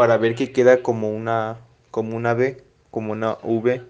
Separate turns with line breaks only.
para ver que queda como una, como una B, como una V.